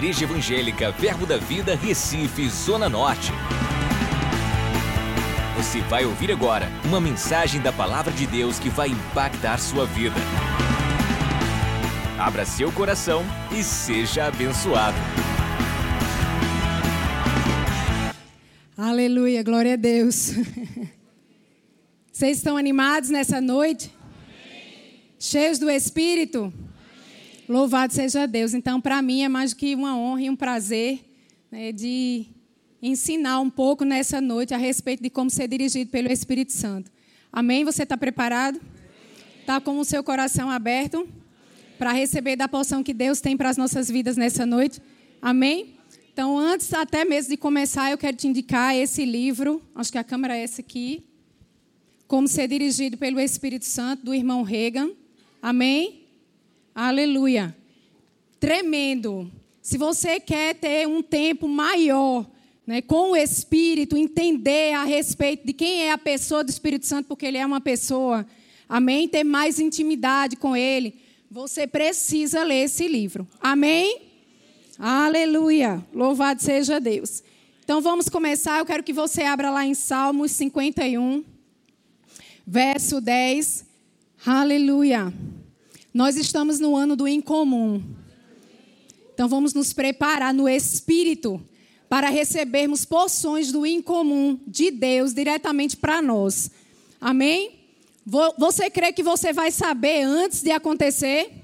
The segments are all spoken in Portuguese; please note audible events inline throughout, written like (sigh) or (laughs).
Igreja Evangélica Verbo da Vida, Recife, Zona Norte. Você vai ouvir agora uma mensagem da Palavra de Deus que vai impactar sua vida. Abra seu coração e seja abençoado. Aleluia, glória a Deus. (laughs) Vocês estão animados nessa noite? Amém. Cheios do Espírito? Louvado seja Deus. Então, para mim é mais do que uma honra e um prazer né, de ensinar um pouco nessa noite a respeito de como ser dirigido pelo Espírito Santo. Amém? Você está preparado? Está com o seu coração aberto para receber da porção que Deus tem para as nossas vidas nessa noite? Amém? Então, antes até mesmo de começar, eu quero te indicar esse livro, acho que a câmera é essa aqui, Como Ser Dirigido pelo Espírito Santo, do irmão Reagan. Amém? Aleluia. Tremendo. Se você quer ter um tempo maior né, com o Espírito, entender a respeito de quem é a pessoa do Espírito Santo, porque ele é uma pessoa, amém? Ter mais intimidade com ele, você precisa ler esse livro. Amém? Aleluia! Louvado seja Deus. Então vamos começar. Eu quero que você abra lá em Salmos 51, verso 10. Aleluia! Nós estamos no ano do incomum. Então vamos nos preparar no espírito para recebermos porções do incomum de Deus diretamente para nós. Amém? Você crê que você vai saber antes de acontecer? Amém.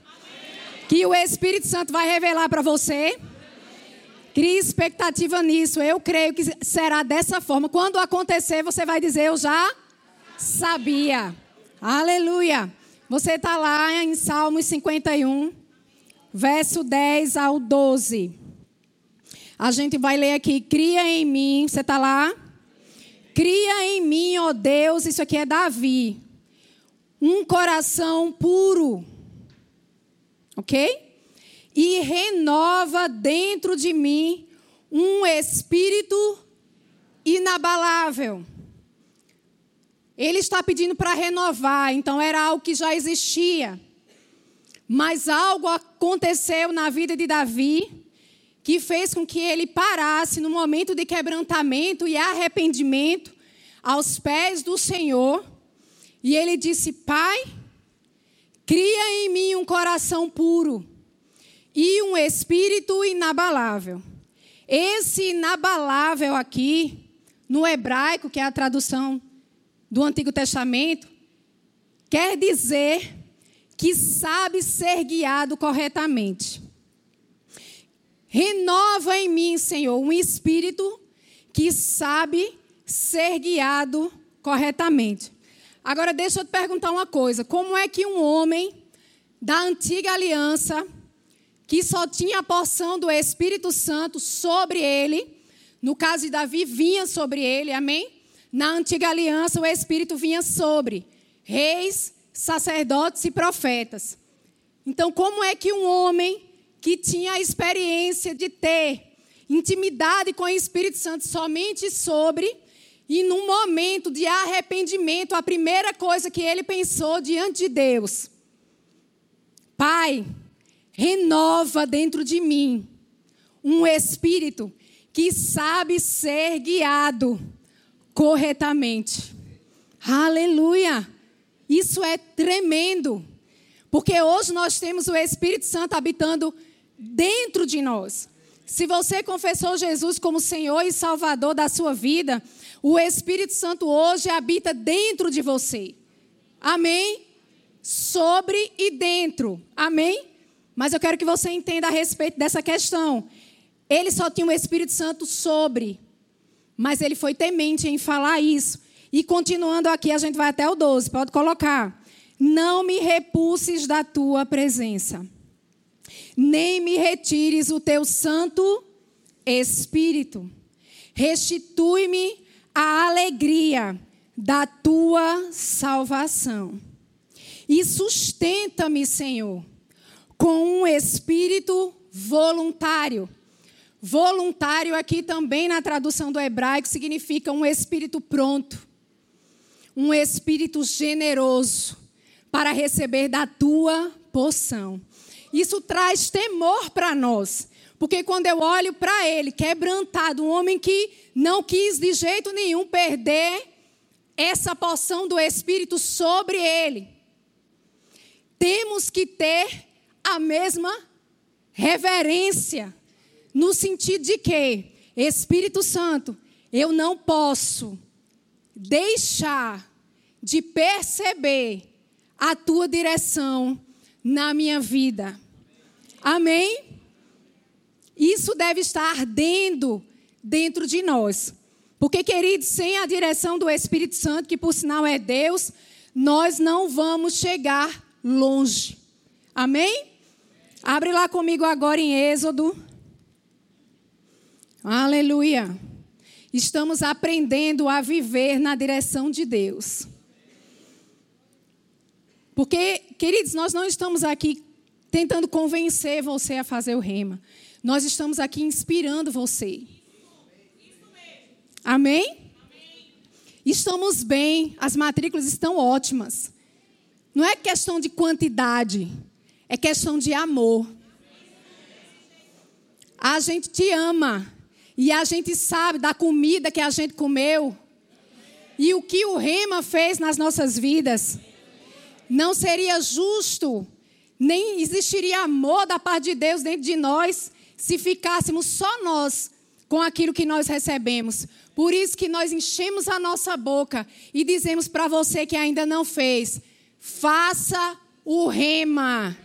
Que o Espírito Santo vai revelar para você? Crie expectativa nisso. Eu creio que será dessa forma. Quando acontecer, você vai dizer: Eu já sabia. Aleluia. Você está lá em Salmos 51, verso 10 ao 12. A gente vai ler aqui: cria em mim, você está lá? Cria em mim, ó Deus, isso aqui é Davi, um coração puro, ok? E renova dentro de mim um espírito inabalável. Ele está pedindo para renovar, então era algo que já existia. Mas algo aconteceu na vida de Davi que fez com que ele parasse no momento de quebrantamento e arrependimento aos pés do Senhor. E ele disse: Pai, cria em mim um coração puro e um espírito inabalável. Esse inabalável aqui, no hebraico, que é a tradução do Antigo Testamento, quer dizer que sabe ser guiado corretamente. Renova em mim, Senhor, um espírito que sabe ser guiado corretamente. Agora, deixa eu te perguntar uma coisa: como é que um homem da antiga aliança, que só tinha a porção do Espírito Santo sobre ele, no caso de Davi, vinha sobre ele, amém? Na antiga aliança, o Espírito vinha sobre reis, sacerdotes e profetas. Então, como é que um homem que tinha a experiência de ter intimidade com o Espírito Santo somente sobre, e num momento de arrependimento, a primeira coisa que ele pensou diante de Deus: Pai, renova dentro de mim um espírito que sabe ser guiado corretamente. Aleluia! Isso é tremendo. Porque hoje nós temos o Espírito Santo habitando dentro de nós. Se você confessou Jesus como Senhor e Salvador da sua vida, o Espírito Santo hoje habita dentro de você. Amém? Sobre e dentro. Amém? Mas eu quero que você entenda a respeito dessa questão. Ele só tinha o Espírito Santo sobre, mas ele foi temente em falar isso. E continuando aqui, a gente vai até o 12, pode colocar. Não me repulses da tua presença nem me retires o teu Santo Espírito. Restitui-me a alegria da tua salvação. E sustenta-me, Senhor, com um espírito voluntário. Voluntário aqui também na tradução do hebraico significa um espírito pronto, um espírito generoso para receber da tua poção. Isso traz temor para nós, Porque quando eu olho para ele, quebrantado, um homem que não quis de jeito nenhum perder essa porção do Espírito sobre ele, temos que ter a mesma reverência, no sentido de que, Espírito Santo, eu não posso deixar de perceber a tua direção na minha vida. Amém? Isso deve estar ardendo dentro de nós. Porque, queridos, sem a direção do Espírito Santo, que por sinal é Deus, nós não vamos chegar longe. Amém? Abre lá comigo agora em Êxodo. Aleluia. Estamos aprendendo a viver na direção de Deus. Porque, queridos, nós não estamos aqui tentando convencer você a fazer o rema. Nós estamos aqui inspirando você. Amém? Estamos bem, as matrículas estão ótimas. Não é questão de quantidade, é questão de amor. A gente te ama e a gente sabe da comida que a gente comeu e o que o Rema fez nas nossas vidas. Não seria justo, nem existiria amor da parte de Deus dentro de nós se ficássemos só nós com aquilo que nós recebemos. Por isso que nós enchemos a nossa boca e dizemos para você que ainda não fez: faça o rema.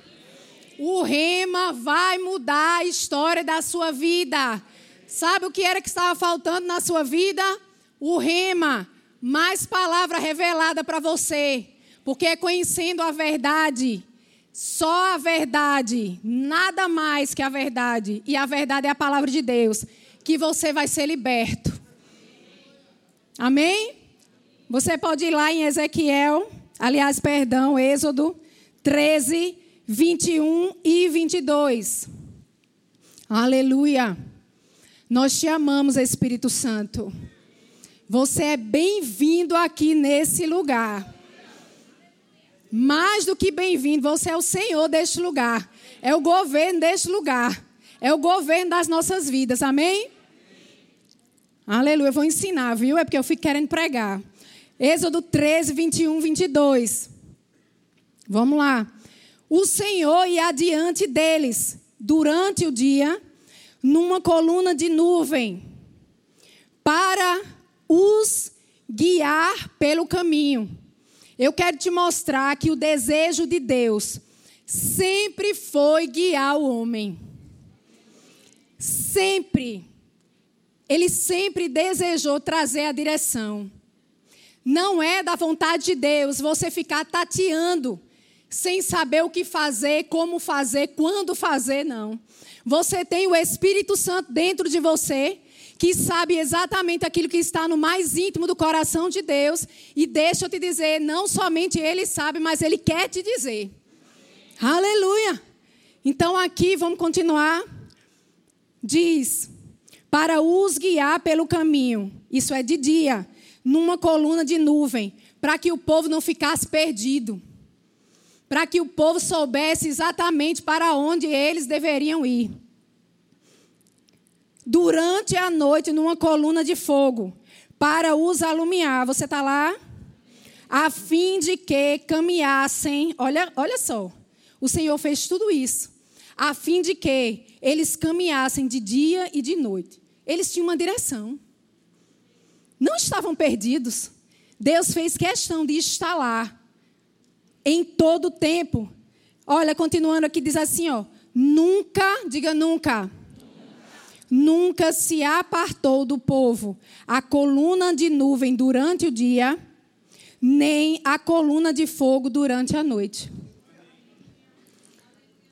O rema vai mudar a história da sua vida. Sabe o que era que estava faltando na sua vida? O rema. Mais palavra revelada para você. Porque conhecendo a verdade, só a verdade, nada mais que a verdade, e a verdade é a palavra de Deus, que você vai ser liberto. Amém? Você pode ir lá em Ezequiel, aliás, perdão, Êxodo 13, 21 e 22. Aleluia. Nós te amamos, Espírito Santo. Você é bem-vindo aqui nesse lugar. Mais do que bem-vindo, você é o Senhor deste lugar. É o governo deste lugar. É o governo das nossas vidas. Amém? Aleluia. Eu vou ensinar, viu? É porque eu fico querendo pregar. Êxodo 13, 21, 22. Vamos lá. O Senhor ia adiante deles durante o dia, numa coluna de nuvem, para os guiar pelo caminho. Eu quero te mostrar que o desejo de Deus sempre foi guiar o homem. Sempre. Ele sempre desejou trazer a direção. Não é da vontade de Deus você ficar tateando, sem saber o que fazer, como fazer, quando fazer, não. Você tem o Espírito Santo dentro de você que sabe exatamente aquilo que está no mais íntimo do coração de Deus. E deixa eu te dizer, não somente Ele sabe, mas Ele quer te dizer. Aleluia! Então aqui vamos continuar. Diz: para os guiar pelo caminho, isso é de dia, numa coluna de nuvem, para que o povo não ficasse perdido. Para que o povo soubesse exatamente para onde eles deveriam ir durante a noite numa coluna de fogo para os alumiar. Você está lá? A fim de que caminhassem. Olha, olha só. O Senhor fez tudo isso. A fim de que eles caminhassem de dia e de noite. Eles tinham uma direção. Não estavam perdidos. Deus fez questão de estar lá. Em todo o tempo. Olha, continuando aqui, diz assim, ó. Nunca, diga nunca nunca se apartou do povo a coluna de nuvem durante o dia, nem a coluna de fogo durante a noite.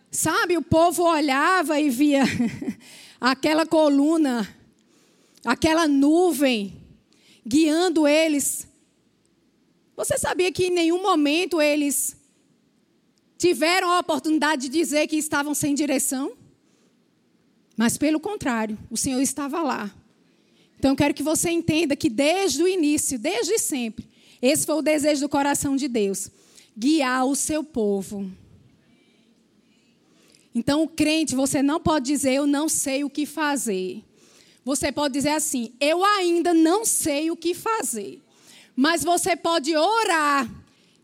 Sabe, o povo olhava e via (laughs) aquela coluna, aquela nuvem guiando eles. Você sabia que em nenhum momento eles tiveram a oportunidade de dizer que estavam sem direção? Mas pelo contrário, o Senhor estava lá. Então eu quero que você entenda que desde o início, desde sempre, esse foi o desejo do coração de Deus: guiar o seu povo. Então, o crente, você não pode dizer eu não sei o que fazer. Você pode dizer assim: eu ainda não sei o que fazer. Mas você pode orar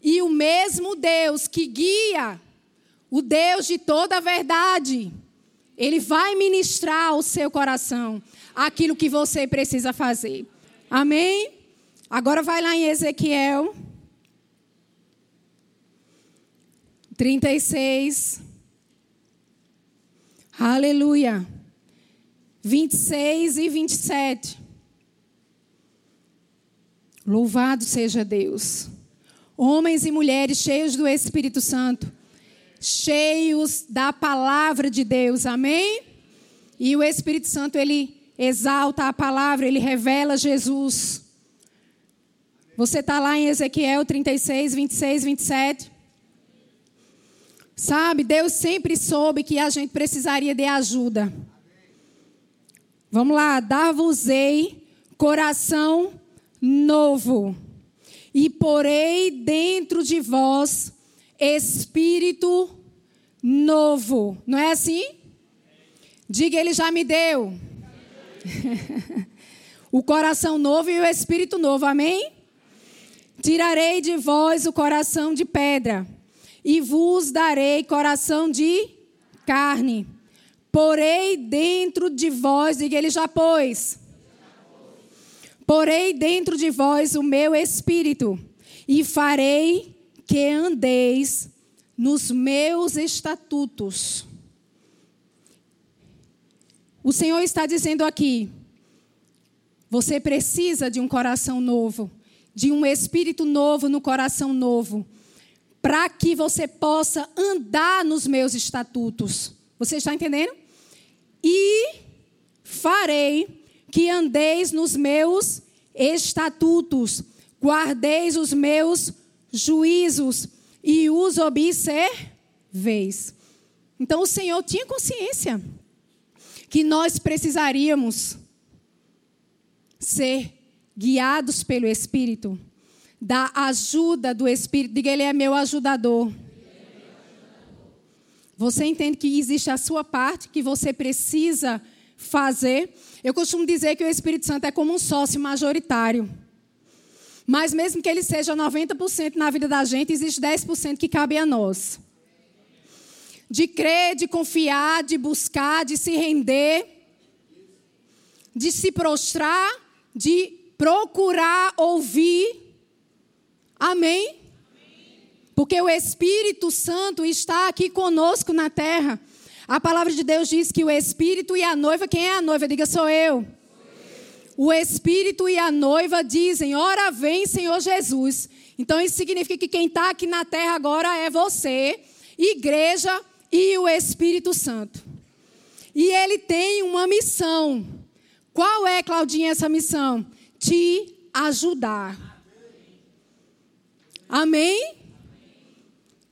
e o mesmo Deus que guia, o Deus de toda a verdade, ele vai ministrar ao seu coração aquilo que você precisa fazer. Amém? Agora vai lá em Ezequiel 36. Aleluia. 26 e 27. Louvado seja Deus. Homens e mulheres cheios do Espírito Santo, cheios da palavra de Deus, amém? E o Espírito Santo, ele exalta a palavra, ele revela Jesus. Você está lá em Ezequiel 36, 26, 27. Sabe, Deus sempre soube que a gente precisaria de ajuda. Vamos lá, dar-vos-ei coração novo, e porei dentro de vós espírito novo. Não é assim? Diga, ele já me deu. (laughs) o coração novo e o espírito novo, amém? Tirarei de vós o coração de pedra e vos darei coração de carne. Porei dentro de vós, diga ele já pôs. Porei dentro de vós o meu espírito e farei que andeis nos meus estatutos. O Senhor está dizendo aqui: você precisa de um coração novo, de um espírito novo no coração novo, para que você possa andar nos meus estatutos. Você está entendendo? E farei que andeis nos meus estatutos, guardeis os meus juízos e os observeis. Então o Senhor tinha consciência que nós precisaríamos ser guiados pelo Espírito, da ajuda do Espírito. Diga, Ele é meu ajudador. Você entende que existe a sua parte que você precisa fazer. Eu costumo dizer que o Espírito Santo é como um sócio majoritário. Mas mesmo que ele seja 90% na vida da gente, existe 10% que cabe a nós. De crer, de confiar, de buscar, de se render, de se prostrar, de procurar ouvir. Amém? Porque o Espírito Santo está aqui conosco na terra. A palavra de Deus diz que o Espírito e a noiva, quem é a noiva? Diga, sou eu. O Espírito e a noiva dizem: Ora vem, Senhor Jesus. Então isso significa que quem está aqui na terra agora é você, igreja e o Espírito Santo. E ele tem uma missão. Qual é, Claudinha, essa missão? Te ajudar. Amém?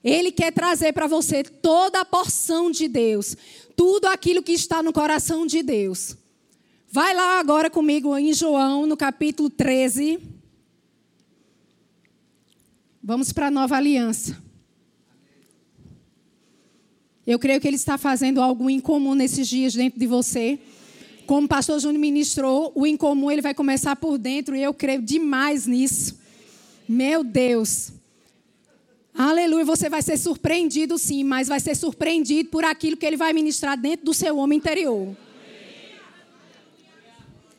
Ele quer trazer para você toda a porção de Deus, tudo aquilo que está no coração de Deus. Vai lá agora comigo em João, no capítulo 13. Vamos para a nova aliança. Eu creio que ele está fazendo algo incomum nesses dias dentro de você. Como o pastor Júnior ministrou, o incomum ele vai começar por dentro e eu creio demais nisso. Meu Deus. Aleluia, você vai ser surpreendido sim, mas vai ser surpreendido por aquilo que ele vai ministrar dentro do seu homem interior.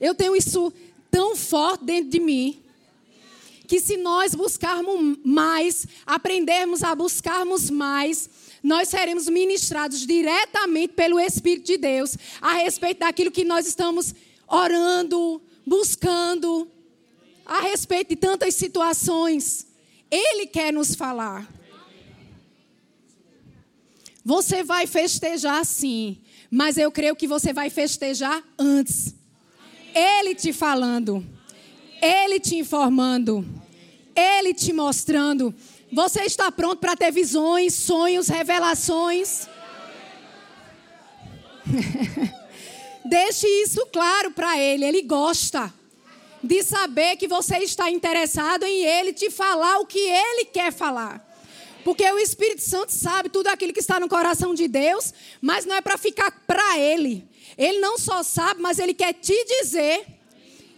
Eu tenho isso tão forte dentro de mim, que se nós buscarmos mais, aprendermos a buscarmos mais, nós seremos ministrados diretamente pelo Espírito de Deus a respeito daquilo que nós estamos orando, buscando, a respeito de tantas situações. Ele quer nos falar. Você vai festejar sim, mas eu creio que você vai festejar antes. Ele te falando, ele te informando, ele te mostrando. Você está pronto para ter visões, sonhos, revelações? (laughs) Deixe isso claro para ele, ele gosta de saber que você está interessado em Ele te falar o que Ele quer falar. Porque o Espírito Santo sabe tudo aquilo que está no coração de Deus, mas não é para ficar para Ele. Ele não só sabe, mas Ele quer te dizer.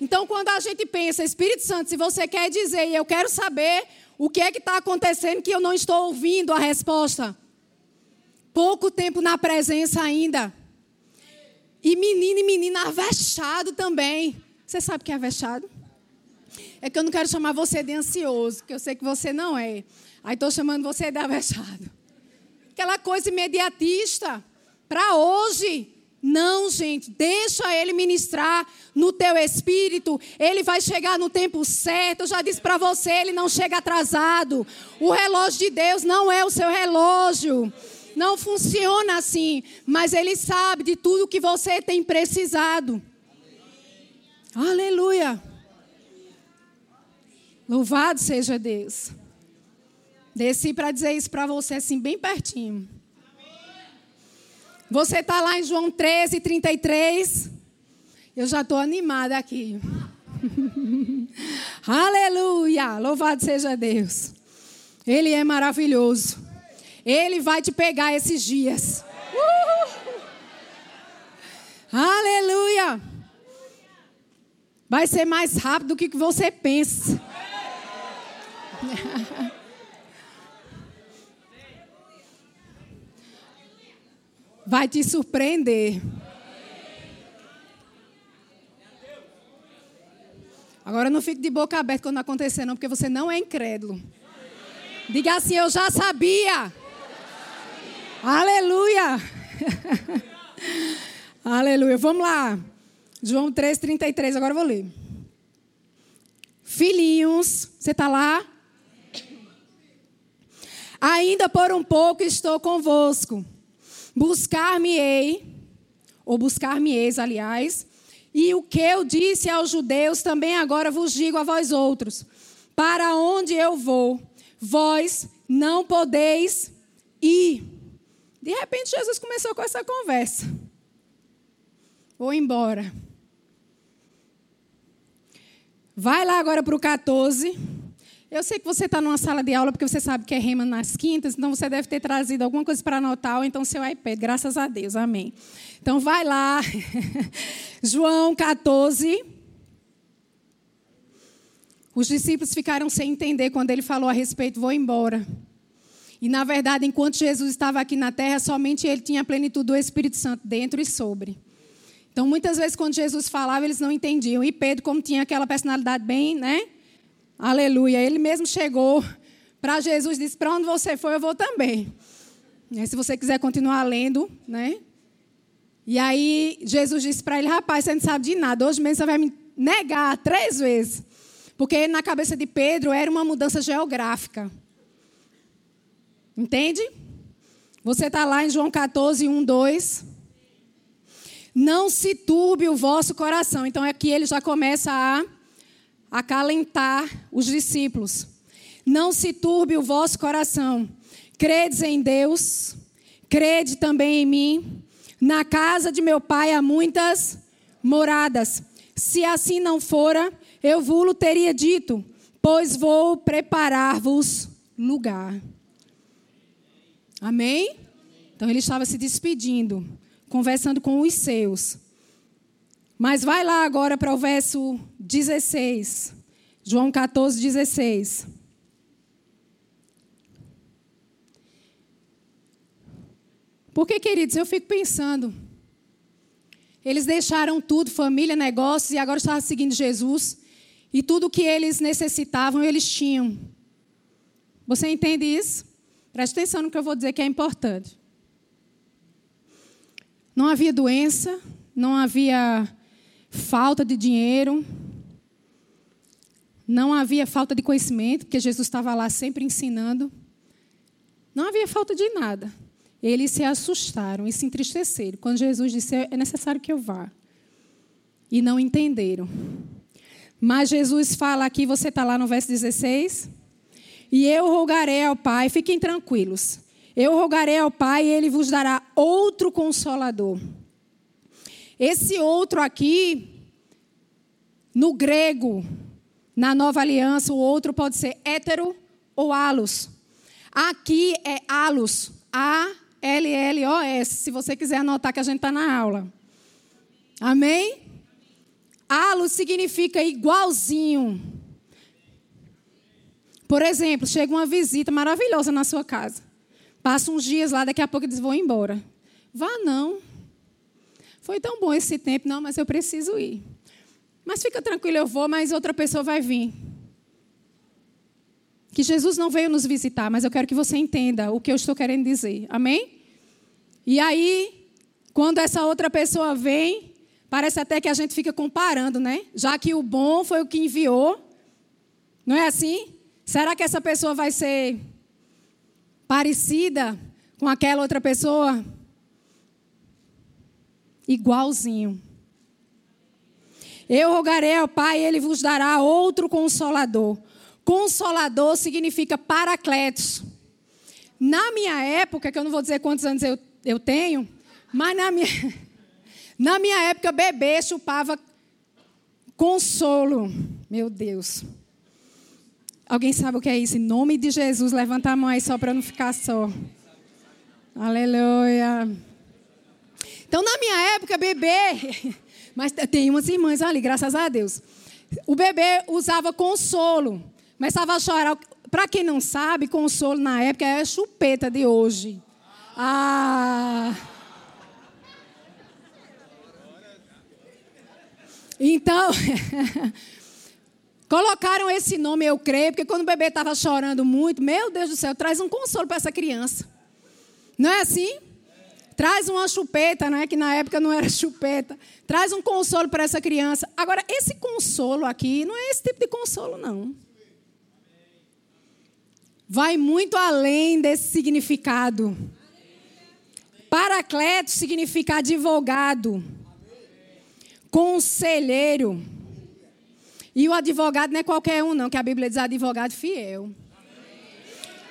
Então, quando a gente pensa, Espírito Santo, se você quer dizer e eu quero saber o que é que está acontecendo que eu não estou ouvindo a resposta. Pouco tempo na presença ainda. E menino e menina avexado também. Você sabe que é avexado? É que eu não quero chamar você de ansioso, que eu sei que você não é. Aí estou chamando você de avexado. Aquela coisa imediatista. Para hoje. Não, gente, deixa ele ministrar no teu espírito. Ele vai chegar no tempo certo. Eu já disse para você, ele não chega atrasado. O relógio de Deus não é o seu relógio. Não funciona assim, mas ele sabe de tudo que você tem precisado. Aleluia. Louvado seja Deus. Desci para dizer isso para você assim, bem pertinho. Você está lá em João 13, 33. Eu já estou animada aqui. (laughs) Aleluia! Louvado seja Deus. Ele é maravilhoso. Ele vai te pegar esses dias. Uh! Aleluia! Vai ser mais rápido do que você pensa. (laughs) vai te surpreender. Agora não fique de boca aberta quando acontecer, não, porque você não é incrédulo. Diga assim: Eu já sabia. Aleluia. (laughs) Aleluia. Vamos lá. João 3,33. Agora eu vou ler. Filhinhos, você está lá? Ainda por um pouco estou convosco. Buscar-me-ei, ou buscar-me-eis, aliás, e o que eu disse aos judeus também agora vos digo a vós outros: para onde eu vou, vós não podeis ir. De repente, Jesus começou com essa conversa. Vou embora. Vai lá agora para o 14. Eu sei que você está numa sala de aula porque você sabe que é rema nas quintas, então você deve ter trazido alguma coisa para anotar, ou então seu iPad, graças a Deus, amém. Então vai lá, (laughs) João 14. Os discípulos ficaram sem entender quando ele falou a respeito, vou embora. E na verdade, enquanto Jesus estava aqui na terra, somente ele tinha a plenitude do Espírito Santo dentro e sobre. Então, muitas vezes, quando Jesus falava, eles não entendiam. E Pedro, como tinha aquela personalidade bem, né? Aleluia. Ele mesmo chegou para Jesus e disse: Para onde você foi, eu vou também. E se você quiser continuar lendo, né? E aí Jesus disse para ele: Rapaz, você não sabe de nada. Hoje mesmo você vai me negar três vezes. Porque na cabeça de Pedro era uma mudança geográfica. Entende? Você está lá em João 14, 1, 2. Não se turbe o vosso coração. Então aqui ele já começa a acalentar os discípulos. Não se turbe o vosso coração. Credes em Deus, crede também em mim. Na casa de meu pai há muitas moradas. Se assim não fora, eu vos teria dito, pois vou preparar-vos lugar. Amém? Então ele estava se despedindo, conversando com os seus. Mas vai lá agora para o verso 16. João 14, 16. Porque, queridos, eu fico pensando. Eles deixaram tudo, família, negócios, e agora estavam seguindo Jesus. E tudo que eles necessitavam, eles tinham. Você entende isso? Preste atenção no que eu vou dizer que é importante. Não havia doença, não havia falta de dinheiro, não havia falta de conhecimento, porque Jesus estava lá sempre ensinando. Não havia falta de nada. Eles se assustaram e se entristeceram quando Jesus disse: É necessário que eu vá. E não entenderam. Mas Jesus fala aqui, você está lá no verso 16. E eu rogarei ao Pai, fiquem tranquilos. Eu rogarei ao Pai e ele vos dará outro consolador esse outro aqui, no grego, na nova aliança, o outro pode ser hétero ou alos. Aqui é alos. A-L-L-O-S. Se você quiser anotar que a gente está na aula. Amém? Alos significa igualzinho. Por exemplo, chega uma visita maravilhosa na sua casa. Passa uns dias lá, daqui a pouco eles vão embora. Vá não. Foi tão bom esse tempo, não, mas eu preciso ir. Mas fica tranquilo, eu vou, mas outra pessoa vai vir. Que Jesus não veio nos visitar, mas eu quero que você entenda o que eu estou querendo dizer. Amém? E aí, quando essa outra pessoa vem, parece até que a gente fica comparando, né? Já que o bom foi o que enviou. Não é assim? Será que essa pessoa vai ser parecida com aquela outra pessoa? Igualzinho. Eu rogarei ao Pai, ele vos dará outro consolador. Consolador significa paracletos. Na minha época, que eu não vou dizer quantos anos eu, eu tenho, mas na minha, (laughs) na minha época, bebê chupava consolo. Meu Deus. Alguém sabe o que é isso? Em nome de Jesus, levanta a mão aí só para não ficar só. Aleluia. Então, na minha época, bebê. (laughs) Mas tem umas irmãs ali, graças a Deus. O bebê usava consolo. Começava a chorar. Para quem não sabe, consolo na época é chupeta de hoje. Ah. Então. (laughs) Colocaram esse nome, eu creio, porque quando o bebê estava chorando muito, meu Deus do céu, traz um consolo para essa criança. Não é assim? Traz uma chupeta, não é que na época não era (laughs) chupeta. Traz um consolo para essa criança. Agora, esse consolo aqui não é esse tipo de consolo, não. Vai muito além desse significado. Paracleto significa advogado, conselheiro. E o advogado não é qualquer um, não, que a Bíblia diz advogado fiel.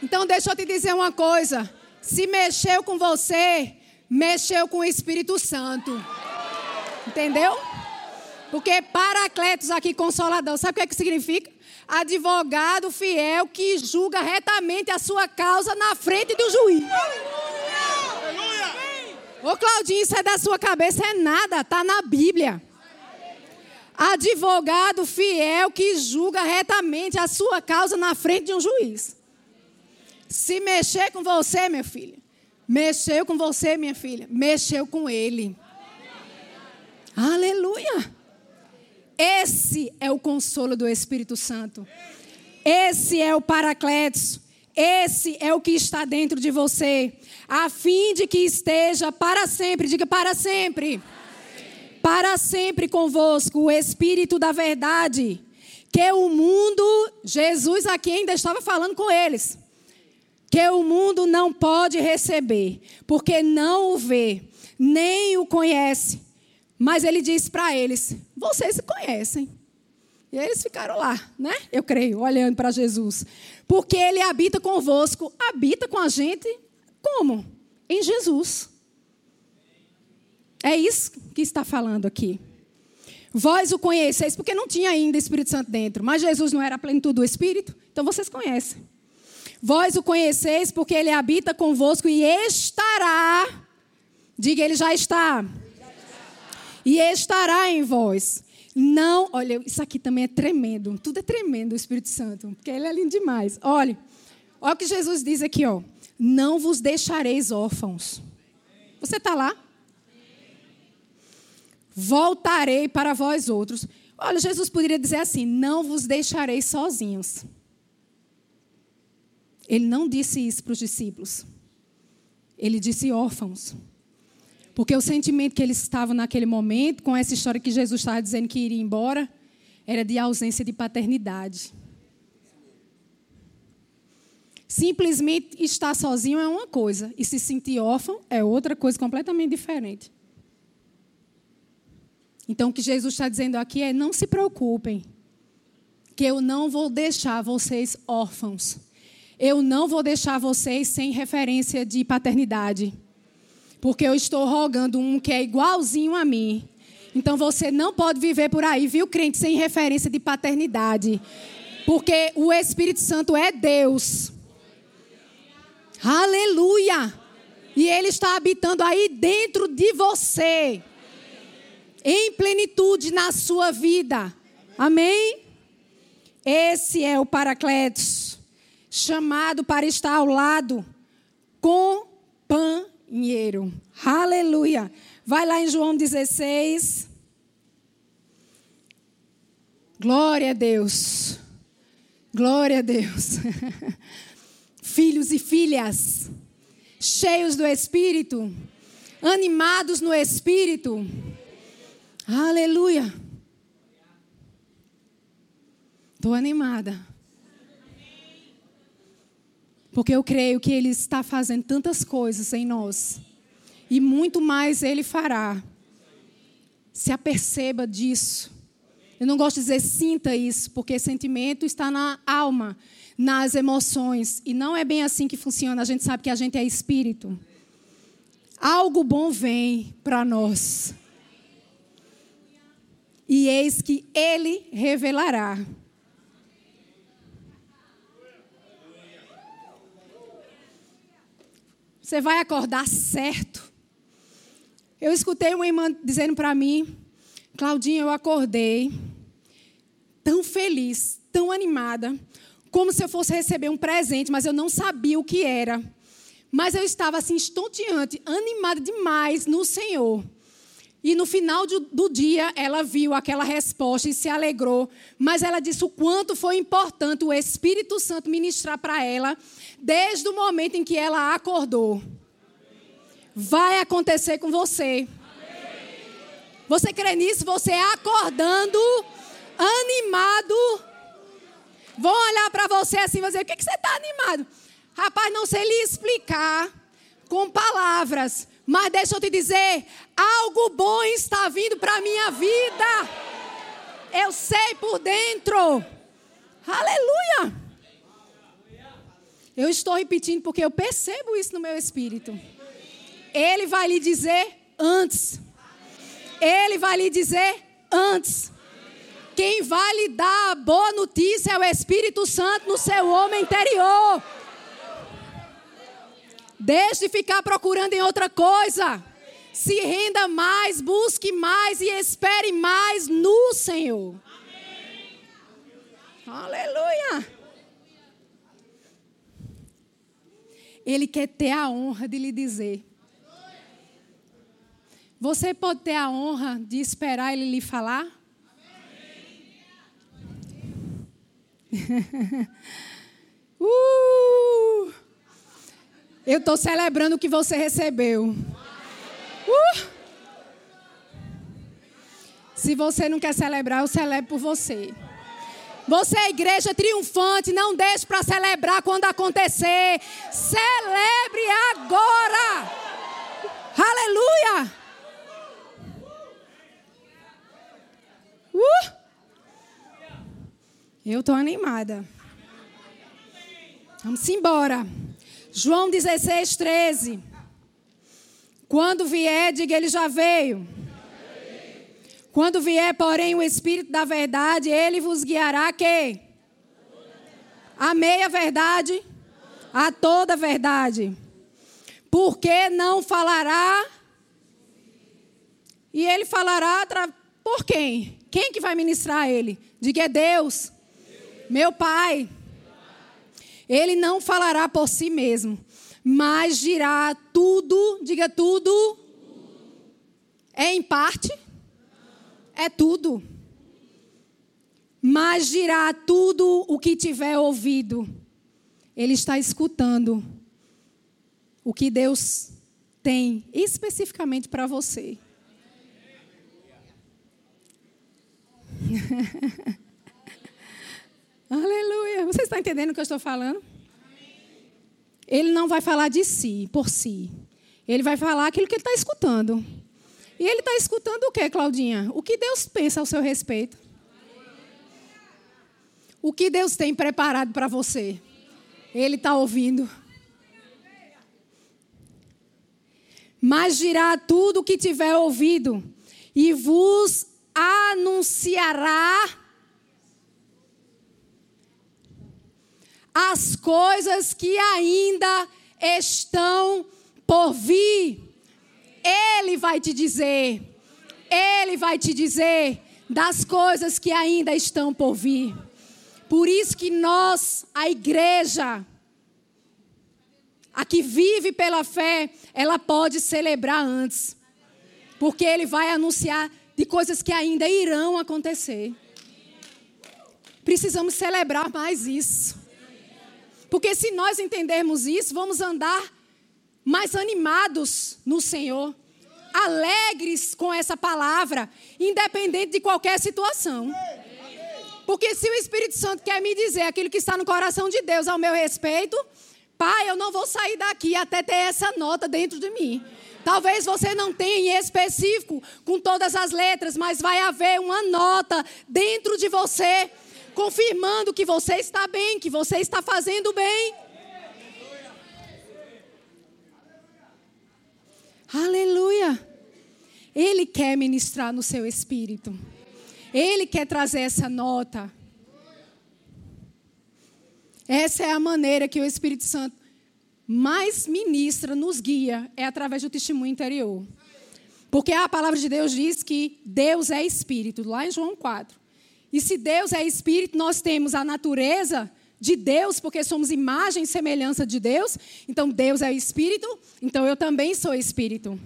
Então, deixa eu te dizer uma coisa. Se mexeu com você, mexeu com o Espírito Santo. Entendeu? Porque paracletos aqui, consolador, sabe o que, é que significa? Advogado fiel que julga retamente a sua causa na frente do juiz. Ô Claudinho, isso é da sua cabeça, é nada, está na Bíblia advogado fiel que julga retamente a sua causa na frente de um juiz. Se mexer com você, meu filho, mexeu com você, minha filha, mexeu com ele. Aleluia! Esse é o consolo do Espírito Santo. Esse é o Paracletos. Esse é o que está dentro de você, a fim de que esteja para sempre, diga para sempre para sempre convosco o Espírito da verdade, que o mundo, Jesus aqui ainda estava falando com eles, que o mundo não pode receber, porque não o vê, nem o conhece. Mas ele disse para eles: vocês se conhecem. E eles ficaram lá, né? Eu creio, olhando para Jesus. Porque ele habita convosco, habita com a gente como? Em Jesus. É isso que está falando aqui. Vós o conheceis, porque não tinha ainda Espírito Santo dentro, mas Jesus não era a plenitude do Espírito, então vocês conhecem. Vós o conheceis, porque ele habita convosco e estará. Diga, ele já está. E estará em vós. Não, olha, isso aqui também é tremendo. Tudo é tremendo o Espírito Santo, porque ele é lindo demais. Olha, olha o que Jesus diz aqui, ó. Não vos deixareis órfãos. Você está lá? Voltarei para vós outros. Olha, Jesus poderia dizer assim: não vos deixarei sozinhos. Ele não disse isso para os discípulos. Ele disse órfãos. Porque o sentimento que eles estavam naquele momento, com essa história que Jesus estava dizendo que iria embora, era de ausência de paternidade. Simplesmente estar sozinho é uma coisa, e se sentir órfão é outra coisa completamente diferente. Então, o que Jesus está dizendo aqui é: não se preocupem, que eu não vou deixar vocês órfãos. Eu não vou deixar vocês sem referência de paternidade. Porque eu estou rogando um que é igualzinho a mim. Então você não pode viver por aí, viu, crente, sem referência de paternidade. Porque o Espírito Santo é Deus. Aleluia! E Ele está habitando aí dentro de você, em plenitude na sua vida. Amém? Esse é o Paracletos, chamado para estar ao lado, companheiro. Aleluia! Vai lá em João 16. Glória a Deus. Glória a Deus. (laughs) Filhos e filhas, cheios do Espírito, animados no Espírito. Aleluia. Estou animada. Porque eu creio que Ele está fazendo tantas coisas em nós. E muito mais Ele fará. Se aperceba disso. Eu não gosto de dizer sinta isso, porque sentimento está na alma, nas emoções. E não é bem assim que funciona. A gente sabe que a gente é espírito. Algo bom vem para nós. E eis que ele revelará. Você vai acordar certo. Eu escutei uma irmã dizendo para mim Claudinha, eu acordei tão feliz, tão animada, como se eu fosse receber um presente, mas eu não sabia o que era. Mas eu estava assim, estonteante, animada demais no Senhor. E no final do, dia, ela viu aquela resposta e se alegrou. Mas ela disse o quanto foi importante o Espírito Santo ministrar para ela, desde o momento em que ela acordou. Vai acontecer com você. Você crê nisso? Você acordando, animado. Vão olhar para você assim e dizer: o que, que você está animado? Rapaz, não sei lhe explicar com palavras, mas deixa eu te dizer: algo bom está vindo para a minha vida. Eu sei por dentro. Aleluia. Eu estou repetindo porque eu percebo isso no meu espírito. Ele vai lhe dizer antes. Ele vai lhe dizer antes. Quem vai lhe dar a boa notícia é o Espírito Santo no seu homem interior. Deixe de ficar procurando em outra coisa. Se renda mais, busque mais e espere mais no Senhor. Aleluia. Ele quer ter a honra de lhe dizer: você pode ter a honra de esperar ele lhe falar? (laughs) uh! Eu estou celebrando o que você recebeu. Uh! Se você não quer celebrar, eu celebro por você. Você é igreja triunfante, não deixe para celebrar quando acontecer. Celebre agora. Aleluia. Uh! Eu estou animada. Vamos embora. João 16, 13. Quando vier, diga ele já veio. Quando vier, porém, o Espírito da verdade, ele vos guiará a quê? A meia verdade? A toda verdade. Porque não falará. E ele falará por quem? Quem que vai ministrar a ele? Diga é Deus. Meu Pai. Ele não falará por si mesmo, mas dirá tudo, diga tudo. É em parte? É tudo. Mas dirá tudo o que tiver ouvido. Ele está escutando o que Deus tem especificamente para você. (laughs) Aleluia. Você está entendendo o que eu estou falando? Ele não vai falar de si, por si. Ele vai falar aquilo que ele está escutando. E ele está escutando o que, Claudinha? O que Deus pensa ao seu respeito. O que Deus tem preparado para você. Ele está ouvindo. Mas dirá tudo o que tiver ouvido e vos anunciará as coisas que ainda estão por vir. Ele vai te dizer, ele vai te dizer das coisas que ainda estão por vir. Por isso que nós, a igreja, a que vive pela fé, ela pode celebrar antes. Porque ele vai anunciar de coisas que ainda irão acontecer. Precisamos celebrar mais isso. Porque se nós entendermos isso, vamos andar mais animados no Senhor, alegres com essa palavra, independente de qualquer situação. Porque se o Espírito Santo quer me dizer aquilo que está no coração de Deus ao meu respeito, Pai, eu não vou sair daqui até ter essa nota dentro de mim. Talvez você não tenha em específico com todas as letras, mas vai haver uma nota dentro de você, confirmando que você está bem, que você está fazendo bem. Aleluia. Ele quer ministrar no seu espírito. Ele quer trazer essa nota. Essa é a maneira que o Espírito Santo mais ministra, nos guia, é através do testemunho interior. Porque a palavra de Deus diz que Deus é espírito, lá em João 4. E se Deus é espírito, nós temos a natureza de Deus, porque somos imagem e semelhança de Deus. Então Deus é espírito, então eu também sou espírito.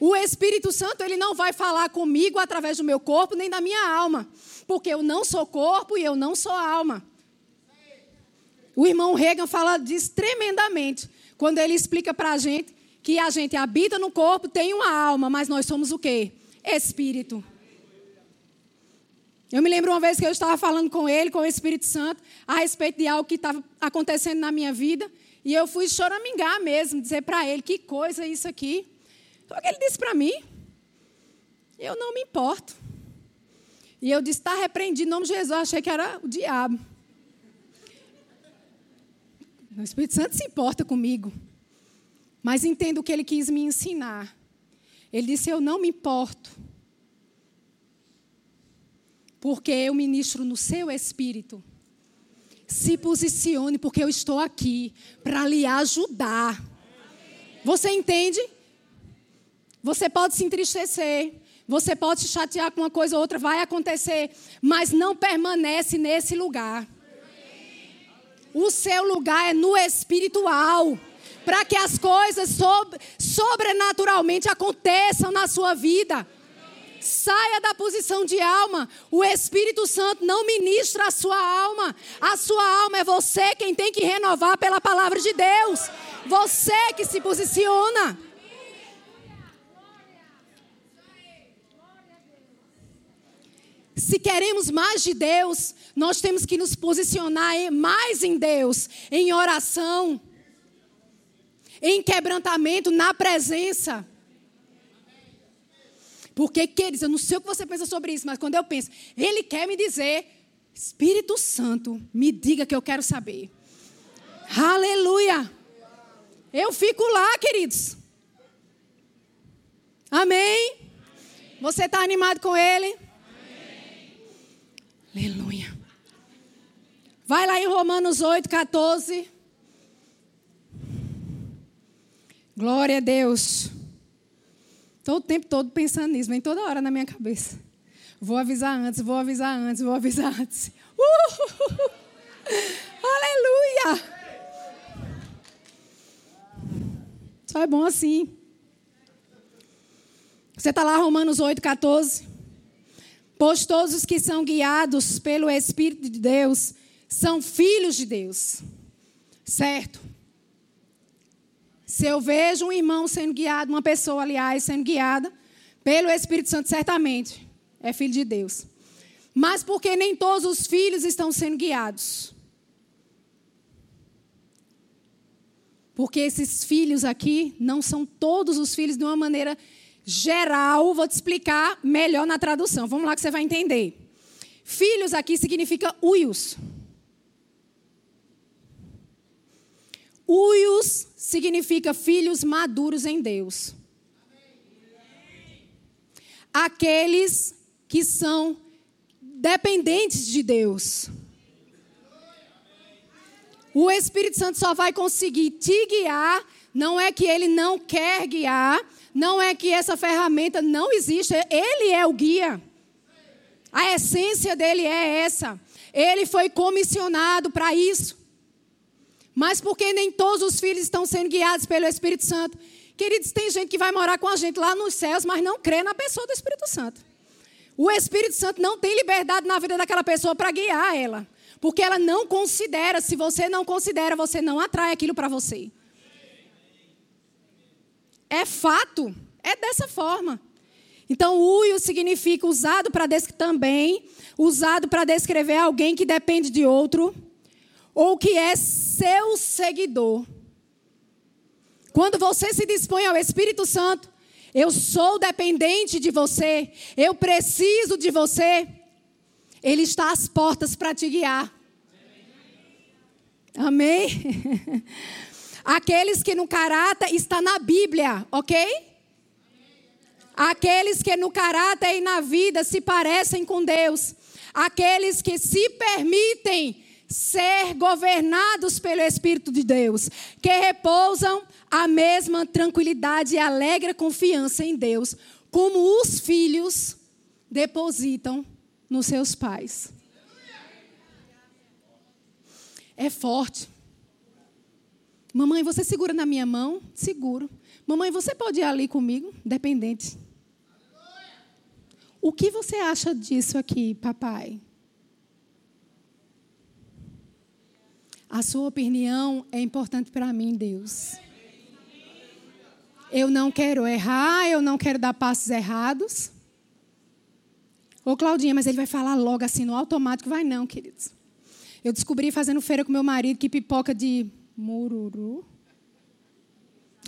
O Espírito Santo, ele não vai falar comigo através do meu corpo nem da minha alma, porque eu não sou corpo e eu não sou alma. O irmão Reagan fala disso tremendamente, quando ele explica para a gente que a gente habita no corpo, tem uma alma, mas nós somos o quê? Espírito. Eu me lembro uma vez que eu estava falando com ele, com o Espírito Santo, a respeito de algo que estava acontecendo na minha vida, e eu fui choramingar mesmo, dizer para ele que coisa é isso aqui. O que ele disse para mim? Eu não me importo. E eu disse: está repreendido em nome de Jesus. Eu achei que era o diabo. O Espírito Santo se importa comigo. Mas entendo o que ele quis me ensinar. Ele disse: Eu não me importo. Porque eu ministro no seu espírito. Se posicione, porque eu estou aqui para lhe ajudar. Você entende? Você pode se entristecer, você pode se chatear com uma coisa ou outra, vai acontecer, mas não permanece nesse lugar. O seu lugar é no espiritual. Para que as coisas sobre, sobrenaturalmente aconteçam na sua vida. Saia da posição de alma. O Espírito Santo não ministra a sua alma. A sua alma é você quem tem que renovar pela palavra de Deus. Você que se posiciona. Se queremos mais de Deus, nós temos que nos posicionar mais em Deus, em oração, em quebrantamento, na presença. Porque, queridos, eu não sei o que você pensa sobre isso, mas quando eu penso, Ele quer me dizer, Espírito Santo, me diga que eu quero saber. Aleluia! Eu fico lá, queridos. Amém? Você está animado com Ele? Aleluia. Vai lá em Romanos 8, 14. Glória a Deus. Estou o tempo todo pensando nisso, vem toda hora na minha cabeça. Vou avisar antes, vou avisar antes, vou avisar antes. Uh! (laughs) Aleluia! Só é bom assim. Você está lá, Romanos 8, 14. Pois todos os que são guiados pelo Espírito de Deus são filhos de Deus. Certo? Se eu vejo um irmão sendo guiado, uma pessoa, aliás, sendo guiada pelo Espírito Santo, certamente é filho de Deus. Mas porque nem todos os filhos estão sendo guiados. Porque esses filhos aqui não são todos os filhos de uma maneira geral, vou te explicar melhor na tradução. Vamos lá que você vai entender. Filhos aqui significa uios. Uios significa filhos maduros em Deus. Aqueles que são dependentes de Deus. O Espírito Santo só vai conseguir te guiar, não é que ele não quer guiar, não é que essa ferramenta não existe, ele é o guia. A essência dele é essa. Ele foi comissionado para isso. Mas porque nem todos os filhos estão sendo guiados pelo Espírito Santo? Queridos, tem gente que vai morar com a gente lá nos céus, mas não crê na pessoa do Espírito Santo. O Espírito Santo não tem liberdade na vida daquela pessoa para guiar ela. Porque ela não considera. Se você não considera, você não atrai aquilo para você. É fato. É dessa forma. Então, uio significa usado para também usado para descrever alguém que depende de outro ou que é seu seguidor. Quando você se dispõe ao Espírito Santo, eu sou dependente de você, eu preciso de você. Ele está às portas para te guiar. Amém? (laughs) Aqueles que no caráter está na Bíblia, ok? Aqueles que no caráter e na vida se parecem com Deus. Aqueles que se permitem ser governados pelo Espírito de Deus, que repousam a mesma tranquilidade e alegre confiança em Deus, como os filhos depositam nos seus pais. É forte. Mamãe, você segura na minha mão? Seguro. Mamãe, você pode ir ali comigo? Dependente. O que você acha disso aqui, papai? A sua opinião é importante para mim, Deus. Eu não quero errar, eu não quero dar passos errados. Ô, Claudinha, mas ele vai falar logo assim no automático. Vai não, queridos. Eu descobri fazendo feira com meu marido que pipoca de mururu.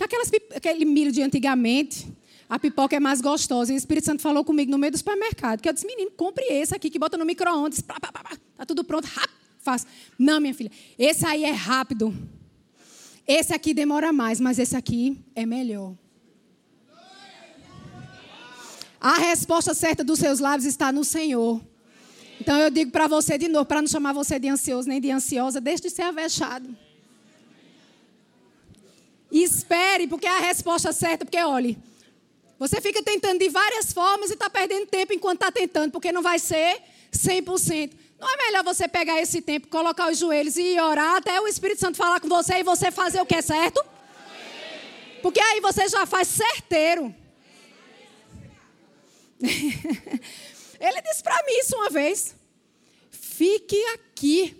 Aquelas, aquele milho de antigamente. A pipoca é mais gostosa. E o Espírito Santo falou comigo no meio do supermercado. Que eu disse, menino, compre esse aqui que bota no micro-ondas. Tá tudo pronto, rápido fácil. Não, minha filha, esse aí é rápido. Esse aqui demora mais, mas esse aqui é melhor. A resposta certa dos seus lábios está no Senhor. Então eu digo para você de novo, para não chamar você de ansioso nem de ansiosa, deixe de ser avexado. Espere, porque é a resposta certa, porque olhe, você fica tentando de várias formas e está perdendo tempo enquanto está tentando, porque não vai ser 100%. Não é melhor você pegar esse tempo, colocar os joelhos e orar até o Espírito Santo falar com você e você fazer o que é certo? Porque aí você já faz certeiro. (laughs) Ele disse para mim isso uma vez. Fique aqui.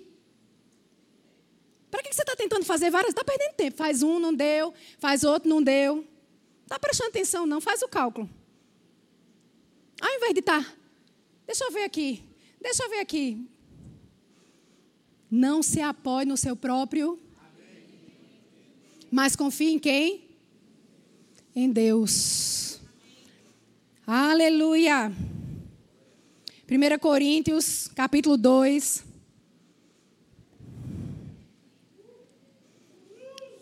Para que você está tentando fazer várias? Está perdendo tempo. Faz um, não deu. Faz outro, não deu. Está prestando atenção, não. Faz o cálculo. Ao invés de estar. Tá, deixa eu ver aqui. Deixa eu ver aqui. Não se apoie no seu próprio. Mas confie em quem? Em Deus. Aleluia. 1 Coríntios, capítulo 2.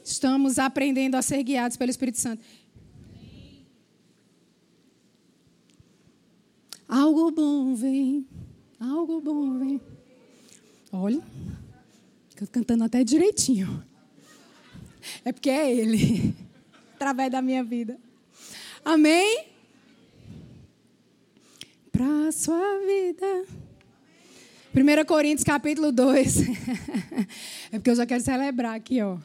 Estamos aprendendo a ser guiados pelo Espírito Santo. Algo bom vem, algo bom vem. Olha. Estou cantando até direitinho. É porque é Ele, através da minha vida. Amém? Para a sua vida. 1 Coríntios capítulo 2. (laughs) é porque eu já quero celebrar aqui, ó.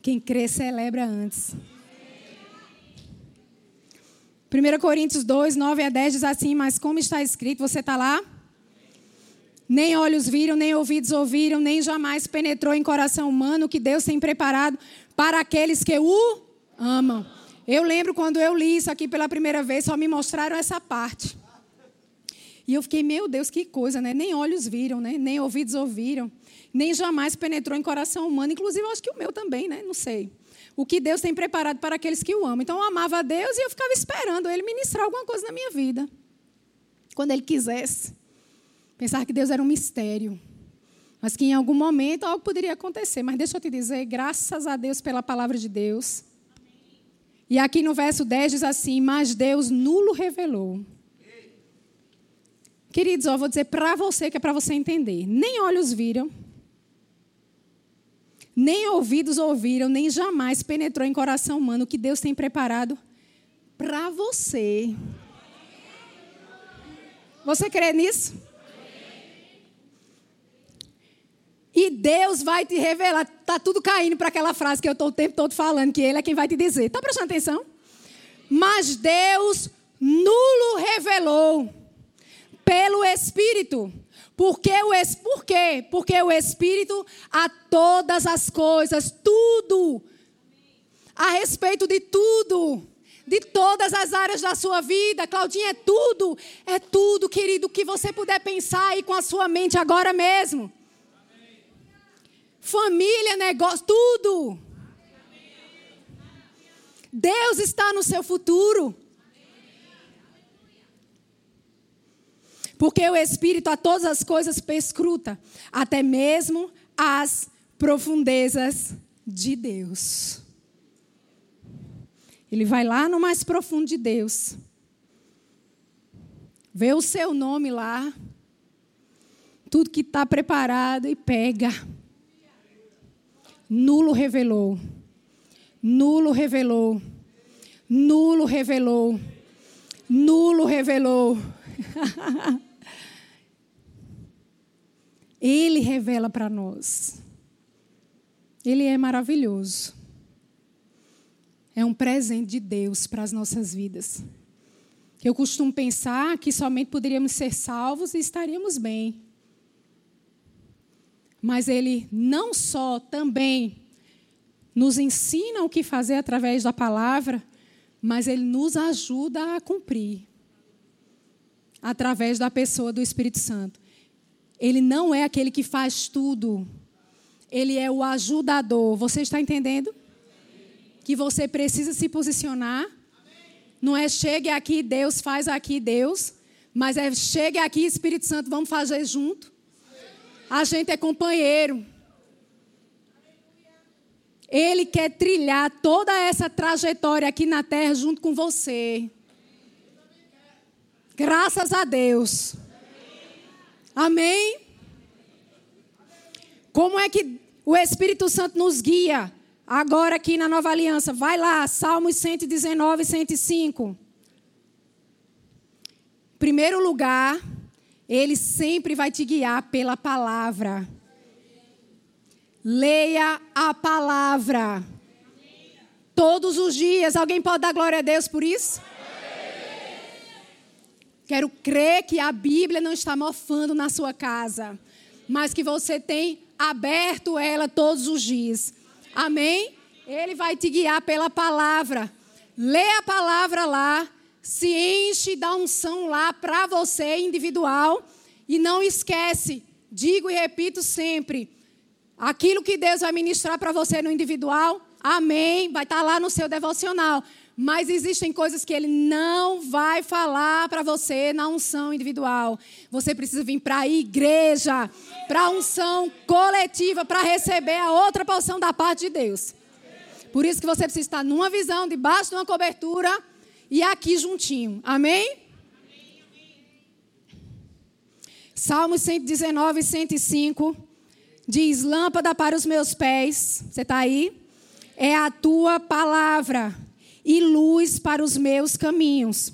Quem crê, celebra antes. 1 Coríntios 2, 9 a 10 diz assim: Mas como está escrito, você está lá? Nem olhos viram, nem ouvidos ouviram, nem jamais penetrou em coração humano o que Deus tem preparado para aqueles que o amam. Eu lembro quando eu li isso aqui pela primeira vez, só me mostraram essa parte. E eu fiquei, meu Deus, que coisa, né? Nem olhos viram, né? Nem ouvidos ouviram, nem jamais penetrou em coração humano. Inclusive, eu acho que o meu também, né? Não sei. O que Deus tem preparado para aqueles que o amam. Então, eu amava a Deus e eu ficava esperando Ele ministrar alguma coisa na minha vida. Quando Ele quisesse. Pensar que Deus era um mistério. Mas que em algum momento algo poderia acontecer. Mas deixa eu te dizer, graças a Deus pela palavra de Deus. E aqui no verso 10 diz assim: Mas Deus nulo revelou. Queridos, eu vou dizer para você que é para você entender. Nem olhos viram, nem ouvidos ouviram, nem jamais penetrou em coração humano o que Deus tem preparado para você. Você crê nisso? E Deus vai te revelar. Tá tudo caindo para aquela frase que eu estou o tempo todo falando, que Ele é quem vai te dizer. Está prestando atenção? Mas Deus nulo revelou pelo Espírito. Porque o, por quê? Porque o Espírito a todas as coisas, tudo, a respeito de tudo, de todas as áreas da sua vida. Claudinha, é tudo, é tudo, querido, que você puder pensar aí com a sua mente agora mesmo. Família, negócio, tudo. Deus está no seu futuro. Porque o Espírito a todas as coisas perscruta, até mesmo as profundezas de Deus. Ele vai lá no mais profundo de Deus. Vê o seu nome lá. Tudo que está preparado e pega. Nulo revelou. Nulo revelou. Nulo revelou. Nulo revelou. (laughs) Ele revela para nós. Ele é maravilhoso. É um presente de Deus para as nossas vidas. Eu costumo pensar que somente poderíamos ser salvos e estaríamos bem. Mas Ele não só também nos ensina o que fazer através da palavra, mas Ele nos ajuda a cumprir através da pessoa do Espírito Santo. Ele não é aquele que faz tudo. Ele é o ajudador. Você está entendendo? Que você precisa se posicionar. Não é chegue aqui, Deus faz aqui, Deus. Mas é chegue aqui, Espírito Santo, vamos fazer junto. A gente é companheiro. Ele quer trilhar toda essa trajetória aqui na terra junto com você. Graças a Deus. Amém? Como é que o Espírito Santo nos guia agora aqui na nova aliança? Vai lá, Salmos 119, 105. Primeiro lugar, ele sempre vai te guiar pela palavra. Leia a palavra. Todos os dias. Alguém pode dar glória a Deus por isso? Quero crer que a Bíblia não está mofando na sua casa, mas que você tem aberto ela todos os dias. Amém? Ele vai te guiar pela palavra. Lê a palavra lá, se enche da unção lá para você individual e não esquece, digo e repito sempre, aquilo que Deus vai ministrar para você no individual, amém, vai estar tá lá no seu devocional. Mas existem coisas que ele não vai falar para você na unção individual. Você precisa vir para a igreja, para a unção coletiva, para receber a outra porção da parte de Deus. Por isso que você precisa estar numa visão, debaixo de uma cobertura e aqui juntinho. Amém? Salmos 119, 105 diz: Lâmpada para os meus pés, você está aí? É a tua palavra e luz para os meus caminhos.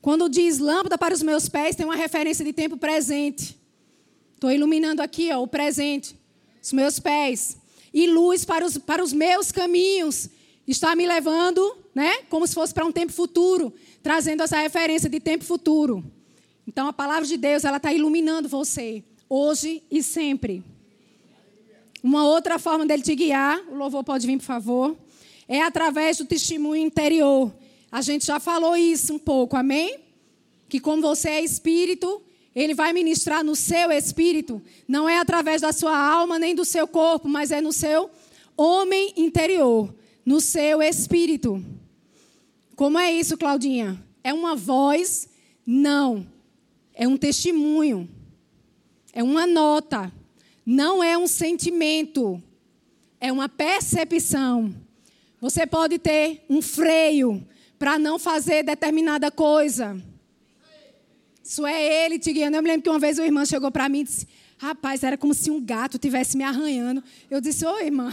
Quando diz lâmpada para os meus pés, tem uma referência de tempo presente. Estou iluminando aqui ó, o presente, os meus pés. E luz para os, para os meus caminhos. Está me levando, né, como se fosse para um tempo futuro, trazendo essa referência de tempo futuro. Então a palavra de Deus, ela está iluminando você, hoje e sempre. Uma outra forma dele te guiar, o louvor pode vir, por favor é através do testemunho interior. A gente já falou isso um pouco, amém? Que como você é espírito, ele vai ministrar no seu espírito, não é através da sua alma nem do seu corpo, mas é no seu homem interior, no seu espírito. Como é isso, Claudinha? É uma voz? Não. É um testemunho. É uma nota. Não é um sentimento. É uma percepção. Você pode ter um freio para não fazer determinada coisa. Isso é ele te guiando. Eu me lembro que uma vez uma irmã chegou para mim e disse: Rapaz, era como se um gato tivesse me arranhando. Eu disse: Oi, irmã,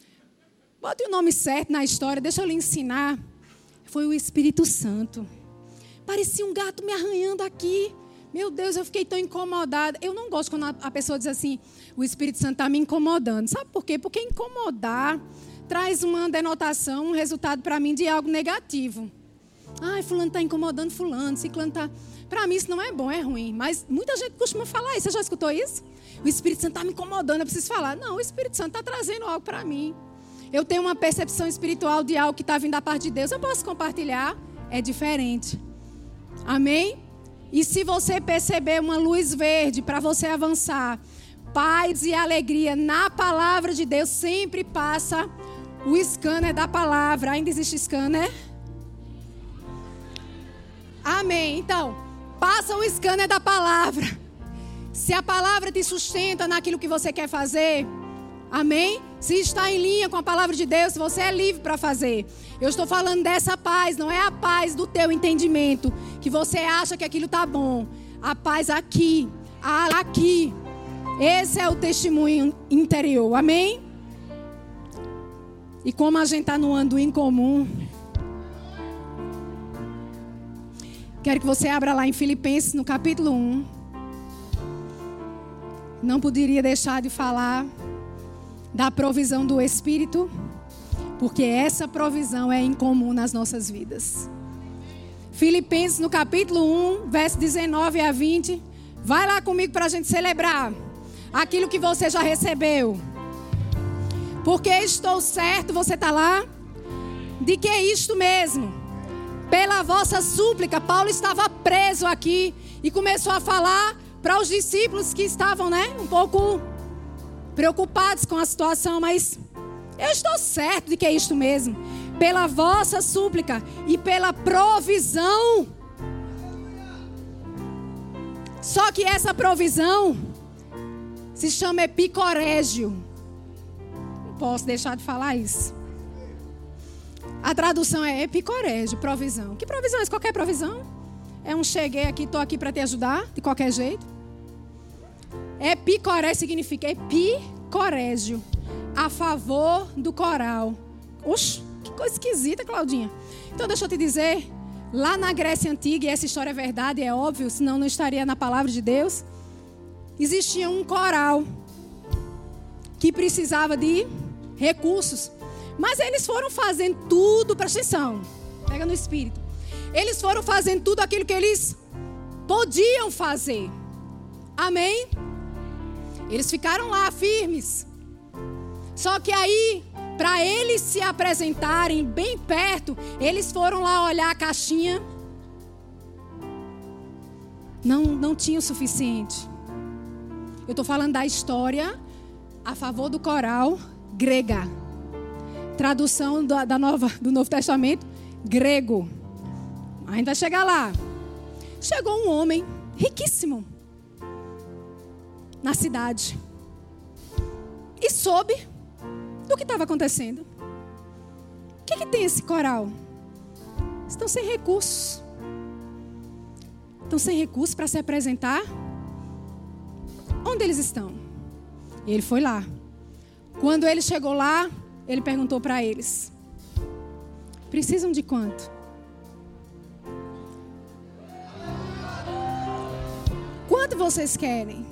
(laughs) bote o nome certo na história, deixa eu lhe ensinar. Foi o Espírito Santo. Parecia um gato me arranhando aqui. Meu Deus, eu fiquei tão incomodada. Eu não gosto quando a pessoa diz assim: o Espírito Santo está me incomodando. Sabe por quê? Porque incomodar traz uma denotação, um resultado para mim de algo negativo. Ai, fulano está incomodando fulano, ciclano está... Para mim isso não é bom, é ruim. Mas muita gente costuma falar isso. Você já escutou isso? O Espírito Santo está me incomodando, eu preciso falar. Não, o Espírito Santo está trazendo algo para mim. Eu tenho uma percepção espiritual de algo que está vindo da parte de Deus. Eu posso compartilhar? É diferente. Amém? E se você perceber uma luz verde para você avançar, paz e alegria na palavra de Deus sempre passa o scanner da palavra. Ainda existe scanner? Amém. Então, passa o scanner da palavra. Se a palavra te sustenta naquilo que você quer fazer, amém? Se está em linha com a palavra de Deus, você é livre para fazer. Eu estou falando dessa paz, não é a paz do teu entendimento, que você acha que aquilo está bom. A paz aqui, aqui. Esse é o testemunho interior, amém? E como a gente está no ando incomum, quero que você abra lá em Filipenses, no capítulo 1. Não poderia deixar de falar da provisão do Espírito, porque essa provisão é incomum nas nossas vidas. Filipenses, no capítulo 1, verso 19 a 20. Vai lá comigo para a gente celebrar aquilo que você já recebeu. Porque estou certo, você está lá, de que é isto mesmo. Pela vossa súplica, Paulo estava preso aqui e começou a falar para os discípulos que estavam, né, um pouco preocupados com a situação, mas eu estou certo de que é isto mesmo. Pela vossa súplica e pela provisão. Só que essa provisão se chama epicorégio posso deixar de falar isso. A tradução é epicorégio, provisão. Que provisão? É qualquer provisão? É um cheguei aqui, estou aqui para te ajudar, de qualquer jeito. Epicorégio significa epicorégio, a favor do coral. Oxe, que coisa esquisita, Claudinha. Então deixa eu te dizer, lá na Grécia Antiga, e essa história é verdade, é óbvio, senão não estaria na palavra de Deus, existia um coral que precisava de recursos. Mas eles foram fazendo tudo, presta atenção, pega no espírito. Eles foram fazendo tudo aquilo que eles podiam fazer. Amém? Eles ficaram lá firmes. Só que aí, para eles se apresentarem bem perto, eles foram lá olhar a caixinha. Não, não tinha o suficiente. Eu estou falando da história a favor do coral grega. Tradução da, da nova, do Novo Testamento, grego. Ainda vai chegar lá. Chegou um homem riquíssimo na cidade e soube do que estava acontecendo. O que, que tem esse coral? Estão sem recursos. Estão sem recursos para se apresentar. Onde eles estão? Ele foi lá. Quando ele chegou lá, ele perguntou para eles: Precisam de quanto? Quanto vocês querem?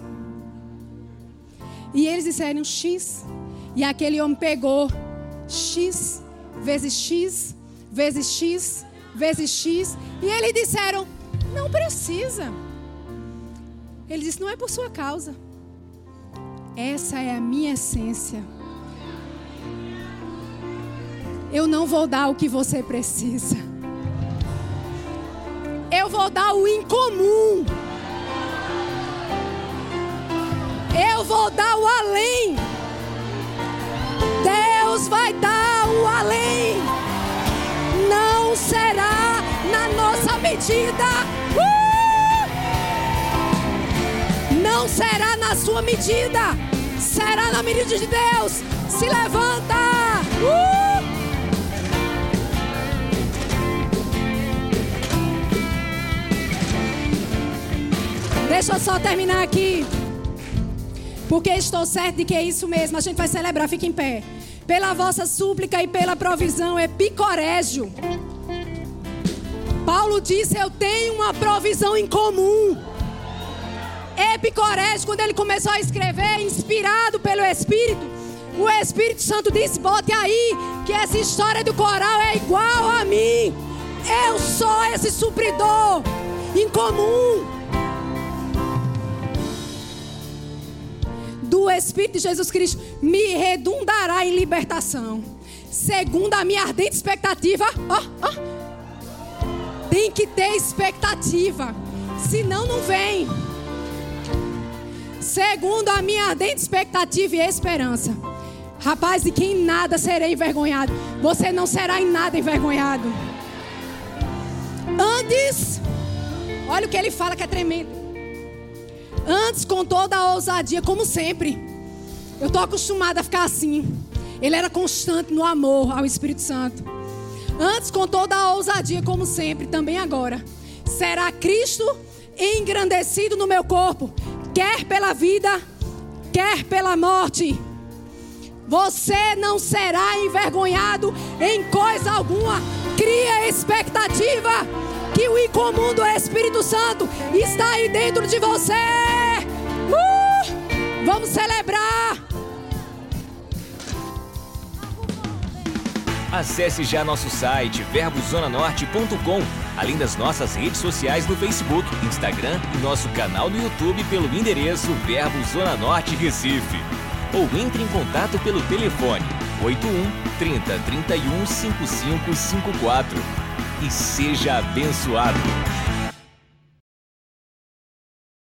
E eles disseram X. E aquele homem pegou X vezes X vezes X vezes X. E eles disseram: Não precisa. Ele disse: Não é por sua causa. Essa é a minha essência. Eu não vou dar o que você precisa. Eu vou dar o incomum. Eu vou dar o além. Deus vai dar o além. Não será na nossa medida. Uh! Não será na sua medida. Será na medida de Deus. Se levanta. Uh! Deixa eu só terminar aqui. Porque estou certo de que é isso mesmo. A gente vai celebrar, fique em pé. Pela vossa súplica e pela provisão, epicorégio. Paulo disse: Eu tenho uma provisão em comum. Epicorégio, quando ele começou a escrever, inspirado pelo Espírito, o Espírito Santo disse: Bote aí que essa história do coral é igual a mim. Eu sou esse supridor em comum. Do Espírito de Jesus Cristo me redundará em libertação, segundo a minha ardente expectativa. Ó, ó. Tem que ter expectativa, senão não vem. Segundo a minha ardente expectativa e esperança. Rapaz, de quem nada serei envergonhado. Você não será em nada envergonhado. Antes, olha o que ele fala que é tremendo. Antes, com toda a ousadia, como sempre. Eu estou acostumada a ficar assim. Ele era constante no amor ao Espírito Santo. Antes, com toda a ousadia, como sempre, também agora. Será Cristo engrandecido no meu corpo, quer pela vida, quer pela morte. Você não será envergonhado em coisa alguma. Cria expectativa que o incomum do Espírito Santo está aí dentro de você. Uh! Vamos celebrar. Acesse já nosso site verbozonanorte.com, além das nossas redes sociais no Facebook, Instagram e nosso canal no YouTube pelo endereço Verbo Zona Norte Recife. Ou entre em contato pelo telefone 81 30 31 5554 e seja abençoado.